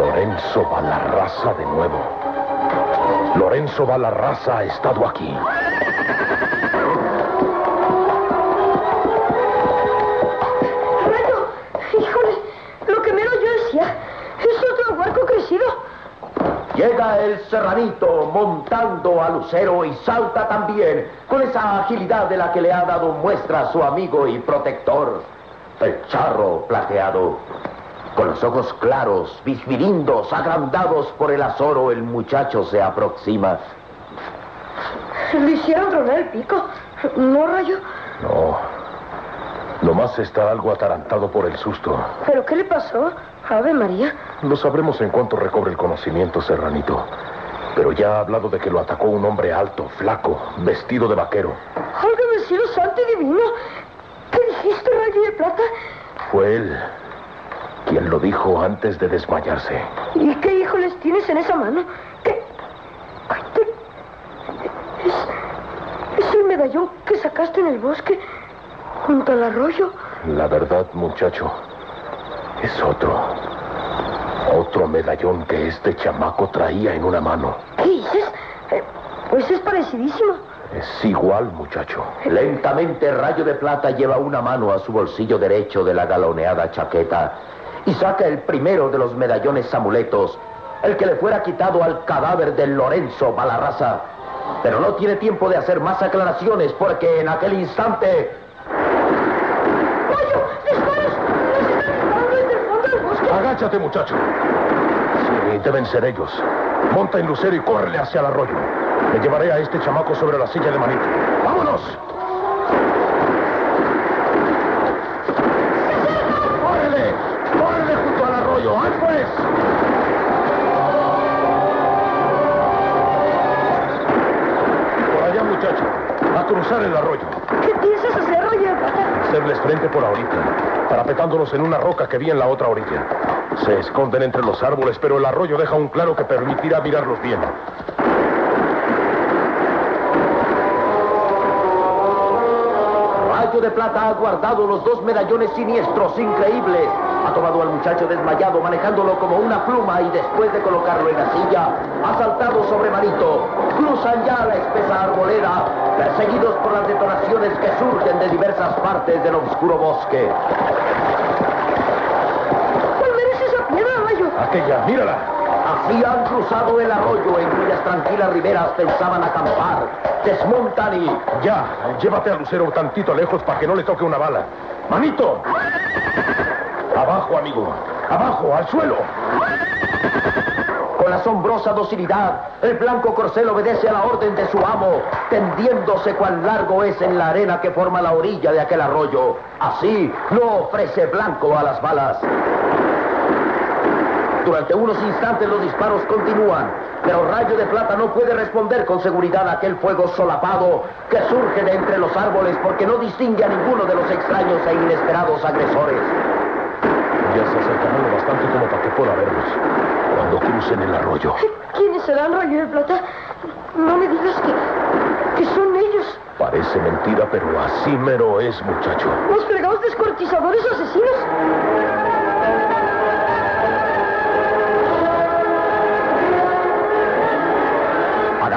Lorenzo Balarraza de nuevo. Lorenzo Balarraza ha estado aquí. Rayo, híjole, lo que menos yo decía es otro huarco crecido. Llega el serranito montando a Lucero y salta también con esa agilidad de la que le ha dado muestra su amigo y protector, el charro plateado. Con los ojos claros, bisbirindos, agrandados por el azoro, el muchacho se aproxima. Le hicieron tronar el pico. ¿No, Rayo? No. Nomás está algo atarantado por el susto. ¿Pero qué le pasó? Ave María. Lo sabremos en cuanto recobre el conocimiento, Serranito. Pero ya ha hablado de que lo atacó un hombre alto, flaco, vestido de vaquero. Válgame cielo santo y divino. ¿Qué dijiste, Rayo de Plata? Fue él quien lo dijo antes de desmayarse. ¿Y qué híjoles tienes en esa mano? ¿Qué? Ay, te- Es, es el medallón que sacaste en el bosque junto al arroyo. La verdad, muchacho, es otro. Otro medallón que este chamaco traía en una mano. ¿Qué dices? Eh, pues es parecidísimo. Es igual, muchacho. Lentamente Rayo de Plata lleva una mano a su bolsillo derecho de la galoneada chaqueta y saca el primero de los medallones amuletos, el que le fuera quitado al cadáver de Lorenzo Balarraza. Pero no tiene tiempo de hacer más aclaraciones porque en aquel instante ¡Rayo! ¡Disparos! ¡Nos están disparando desde el fondo del bosque! Agáchate, muchacho. Sí, deben ser ellos. Monta en lucero y córrele hacia el arroyo. Me llevaré a este chamaco sobre la silla de manito. ¡Vámonos! Frente por ahorita, parapetándonos en una roca que vi en la otra orilla. Se esconden entre los árboles, pero el arroyo deja un claro que permitirá mirarlos bien. Rayo de Plata ha guardado los dos medallones siniestros increíbles. Ha tomado al muchacho desmayado manejándolo como una pluma y después de colocarlo en la silla, ha saltado sobre Manito. Cruzan ya la espesa arboleda, perseguidos por las detonaciones que surgen de diversas partes del oscuro bosque. ¿Cuál merece esa piedra, Rayo? Aquella, mírala. Así han cruzado el arroyo en cuyas tranquilas riberas pensaban acampar. Desmontan y Ya, llévate a Lucero tantito lejos para que no le toque una bala. ¡Manito! Abajo, amigo. Abajo, al suelo. Con asombrosa docilidad, el blanco corcel obedece a la orden de su amo, tendiéndose cuán largo es en la arena que forma la orilla de aquel arroyo. Así no ofrece blanco a las balas. Durante unos instantes los disparos continúan, pero Rayo de Plata no puede responder con seguridad a aquel fuego solapado que surge de entre los árboles porque no distingue a ninguno de los extraños e inesperados agresores. Ya se acercarán lo bastante como para que pueda verlos. Cuando crucen el arroyo. ¿Quiénes serán, Rayo de Plata? No me digas que, que son ellos. Parece mentira, pero así mero es, muchacho. Los fregados descuartizadores asesinos.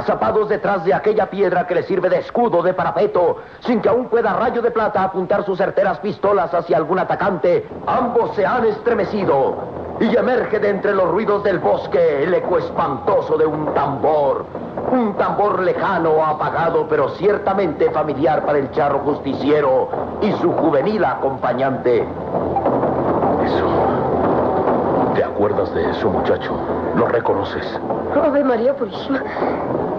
Agazapados detrás de aquella piedra que le sirve de escudo de parapeto, sin que aún pueda Rayo de Plata apuntar sus certeras pistolas hacia algún atacante, ambos se han estremecido y emerge de entre los ruidos del bosque el eco espantoso de un tambor. Un tambor lejano, apagado, pero ciertamente familiar para el charro justiciero y su juvenil acompañante. Eso. ¿Te acuerdas de eso, muchacho? ¿Lo reconoces? Ave María Purísima.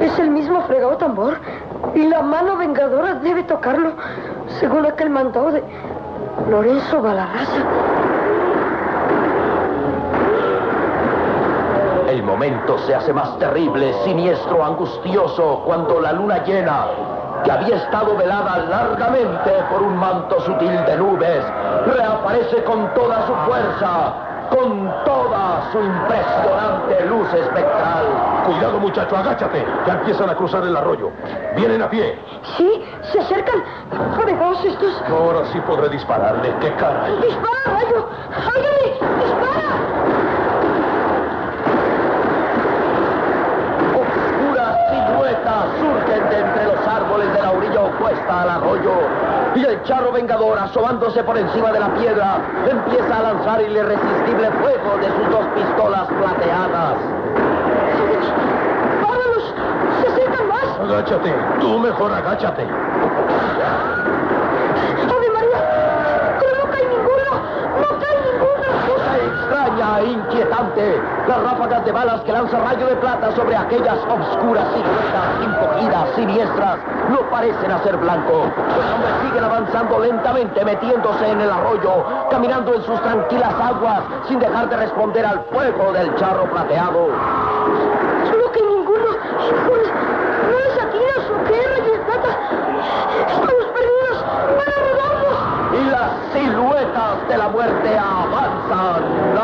Es el mismo fregado tambor. Y la mano vengadora debe tocarlo, según aquel mandado de Lorenzo Balarraza. El momento se hace más terrible, siniestro, angustioso, cuando la luna llena, que había estado velada largamente por un manto sutil de nubes, reaparece con toda su fuerza, con toda su impresionante luz espectral. Cuidado, muchacho, agáchate. Ya empiezan a cruzar el arroyo. Vienen a pie. Sí, se acercan. Fregados estos. Ahora sí podré dispararle. ¡Qué caray! ¡Dispara, Rayo! ¡Dispara! surgen de entre los árboles de la orilla opuesta al arroyo. Y el charro vengador, asomándose por encima de la piedra, empieza a lanzar el irresistible fuego de sus dos pistolas plateadas. ¡Vámonos! ¡Se sientan más! Agáchate, tú mejor agáchate. Inquietante. Las ráfagas de balas que lanza rayo de plata sobre aquellas obscuras siluetas encogidas, siniestras, no parecen hacer blanco. Los hombres siguen avanzando lentamente, metiéndose en el arroyo, caminando en sus tranquilas aguas, sin dejar de responder al fuego del charro plateado. ¡No cae ninguno! ¿No les atinas o qué, rayo de plata? ¡Estamos perdidos! ¡Van a rodarnos! Y las siluetas de la muerte avanzan.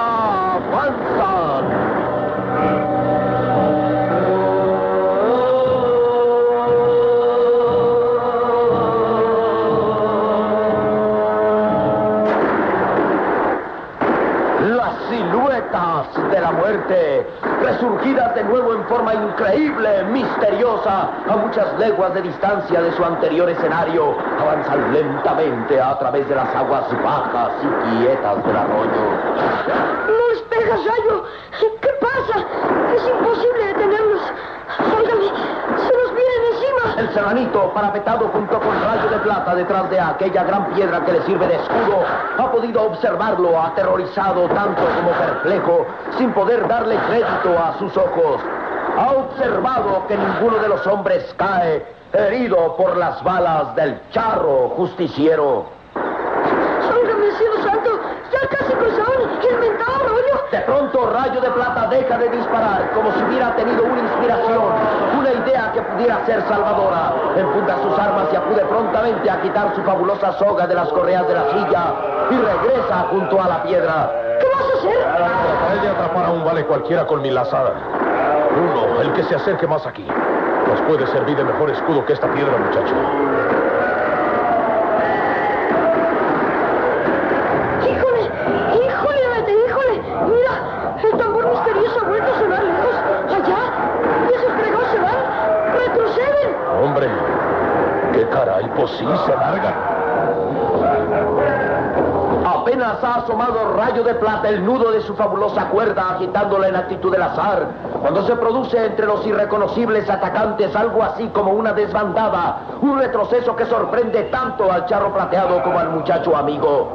Siluetas de la muerte, resurgidas de nuevo en forma increíble, misteriosa, a muchas leguas de distancia de su anterior escenario, avanzan lentamente a través de las aguas bajas y quietas del arroyo. ¡No les pegas, rayo! ¿Qué pasa? Es imposible detenerlos. Óigame, se nos vienen encima. El serranito, parapetado junto con rayo de plata detrás de aquella gran piedra que le sirve de escudo, ha podido observarlo aterrorizado tanto como perplejo, sin poder darle crédito a sus ojos. Ha observado que ninguno de los hombres cae herido por las balas del charro justiciero. Óigame, cielo santo, ya casi cruzaron el mentado arroyo. De pronto, Rayo de Plata deja de disparar, como si hubiera tenido una inspiración, una idea que pudiera ser salvadora. Enfunda sus armas y acude prontamente a quitar su fabulosa soga de las correas de la silla y regresa junto a la piedra. ¿Qué vas a hacer? Trataré de atrapar a un vale cualquiera con mi lazada. Uno, el que se acerque más aquí. Nos puede servir de mejor escudo que esta piedra, muchacho. ¡Híjole! ¡Híjole, vete, híjole! Mira, el tambor misterioso ha vuelto a sonar lejos. Allá. Y esos fregados se van. ¡Retroceden! Hombre, qué caray, pues sí, se largan. Apenas ha asomado rayo de plata el nudo de su fabulosa cuerda agitándola en actitud del azar, cuando se produce entre los irreconocibles atacantes algo así como una desbandada, un retroceso que sorprende tanto al charro plateado como al muchacho amigo.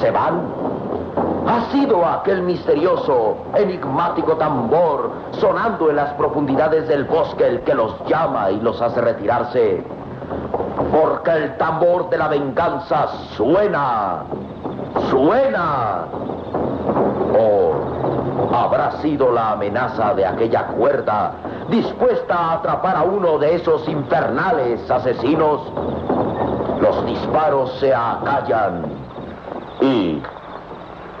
Se van. Ha sido aquel misterioso, enigmático tambor sonando en las profundidades del bosque el que los llama y los hace retirarse. Porque el tambor de la venganza suena, suena. ¿O habrá sido la amenaza de aquella cuerda dispuesta a atrapar a uno de esos infernales asesinos? Los disparos se acallan y,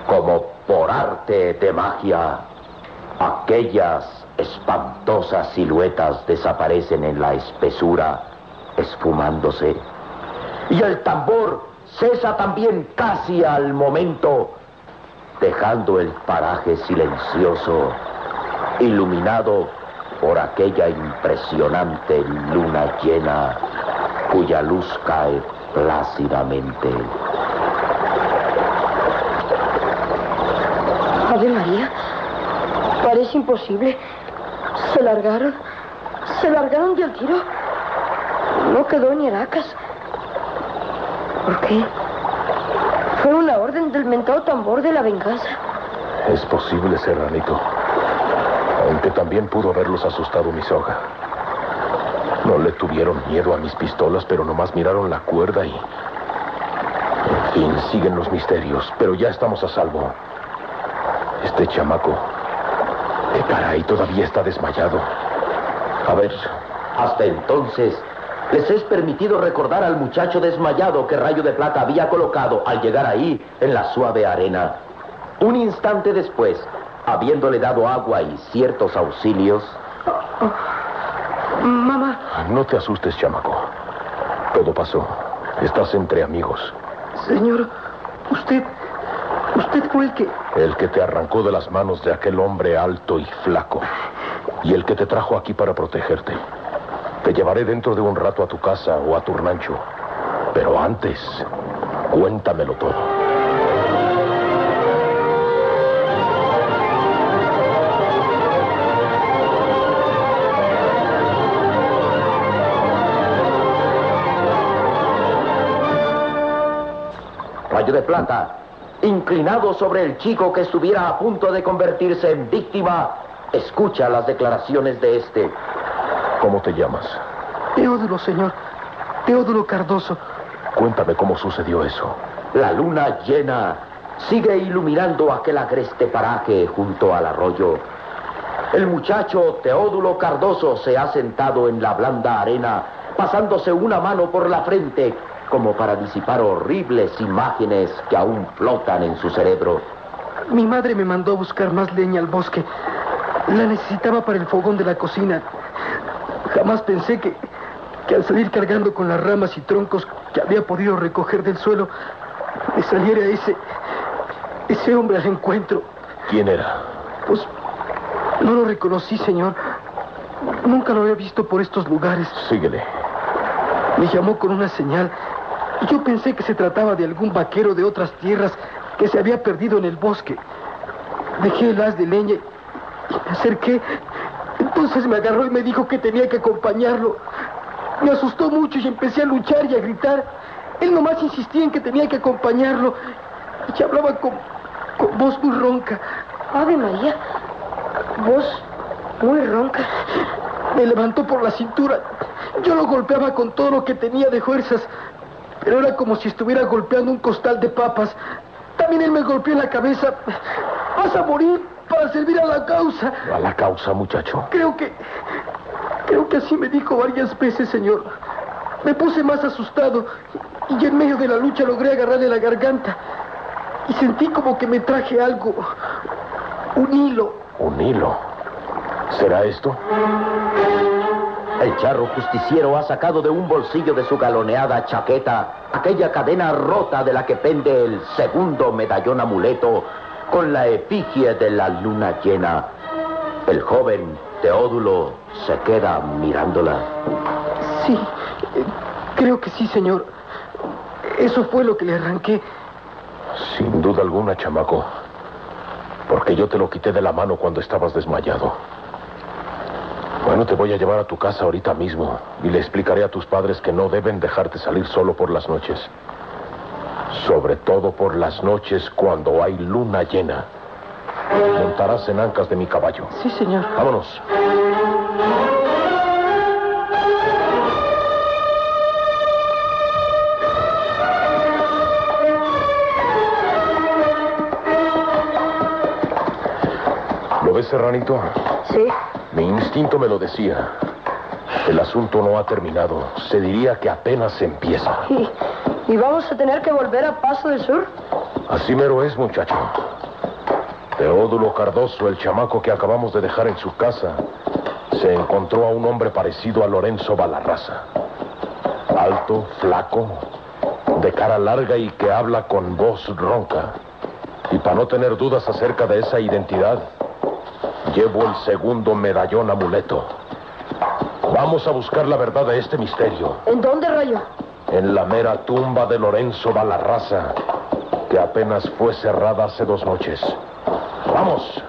como por arte de magia, aquellas espantosas siluetas desaparecen en la espesura, esfumándose. Y el tambor cesa también casi al momento, dejando el paraje silencioso, iluminado por aquella impresionante luna llena cuya luz cae plácidamente. Ave María, parece imposible. Se largaron. Se largaron de al tiro. No quedó ni Aracas. ¿Por qué? Fue una orden del mentado tambor de la venganza. Es posible, Serranito. Aunque también pudo haberlos asustado mi soga. No le tuvieron miedo a mis pistolas, pero nomás miraron la cuerda y... En fin, siguen los misterios, pero ya estamos a salvo. Este chamaco... ¡Qué caray! Todavía está desmayado. A ver, Hasta entonces, les es permitido recordar al muchacho desmayado que Rayo de Plata había colocado al llegar ahí en la suave arena. Un instante después, habiéndole dado agua y ciertos auxilios, Mamá, no te asustes, chamaco. Todo pasó. Estás entre amigos. señor, usted. Usted fue el que. El que te arrancó de las manos de aquel hombre alto y flaco. Y el que te trajo aquí para protegerte. Te llevaré dentro de un rato a tu casa o a tu rancho. Pero antes, cuéntamelo todo. Rayo de Plata, inclinado sobre el chico que estuviera a punto de convertirse en víctima, escucha las declaraciones de este. ¿Cómo te llamas? Teodulo, señor. Teodulo Cardoso. Cuéntame cómo sucedió eso. La luna llena sigue iluminando aquel agreste paraje junto al arroyo. El muchacho Teodulo Cardoso se ha sentado en la blanda arena, pasándose una mano por la frente como para disipar horribles imágenes que aún flotan en su cerebro. Mi madre me mandó a buscar más leña al bosque. La necesitaba para el fogón de la cocina. Jamás pensé que, que al salir cargando con las ramas y troncos que había podido recoger del suelo, me saliera ese, ese hombre al encuentro. ¿Quién era? Pues no lo reconocí, señor. Nunca lo había visto por estos lugares. Síguele. Me llamó con una señal y yo pensé que se trataba de algún vaquero de otras tierras que se había perdido en el bosque. Dejé el haz de leña y me acerqué. Entonces me agarró y me dijo que tenía que acompañarlo. Me asustó mucho y empecé a luchar y a gritar. Él nomás insistía en que tenía que acompañarlo. Y hablaba con, con voz muy ronca. Ave María, voz muy ronca. Me levantó por la cintura. Yo lo golpeaba con todo lo que tenía de fuerzas, pero era como si estuviera golpeando un costal de papas. También él me golpeó en la cabeza. Vas a morir para servir a la causa. ¿A la causa, muchacho? Creo que... Creo que así me dijo varias veces, señor. Me puse más asustado y en medio de la lucha logré agarrarle la garganta. Y sentí como que me traje algo. Un hilo. ¿Un hilo? ¿Será esto? El charro justiciero ha sacado de un bolsillo de su galoneada chaqueta aquella cadena rota de la que pende el segundo medallón amuleto con la efigie de la luna llena. El joven Teodulo se queda mirándola. Sí, creo que sí, señor. Eso fue lo que le arranqué. Sin duda alguna, chamaco. Porque yo te lo quité de la mano cuando estabas desmayado. Bueno, te voy a llevar a tu casa ahorita mismo y le explicaré a tus padres que no deben dejarte salir solo por las noches. Sobre todo por las noches cuando hay luna llena. Montarás en ancas de mi caballo. Sí, señor. Vámonos. ¿Lo ves, Serranito? Sí. Mi instinto me lo decía. El asunto no ha terminado. Se diría que apenas empieza. ¿Y, y vamos a tener que volver a Paso del Sur? Así mero es, muchacho. Teodulo Cardoso, el chamaco que acabamos de dejar en su casa, se encontró a un hombre parecido a Lorenzo Balarraza. Alto, flaco, de cara larga y que habla con voz ronca. Y para no tener dudas acerca de esa identidad, llevo el segundo medallón amuleto. Vamos a buscar la verdad de este misterio. ¿En dónde, Rayo? En la mera tumba de Lorenzo Balarraza, que apenas fue cerrada hace dos noches. Vamos.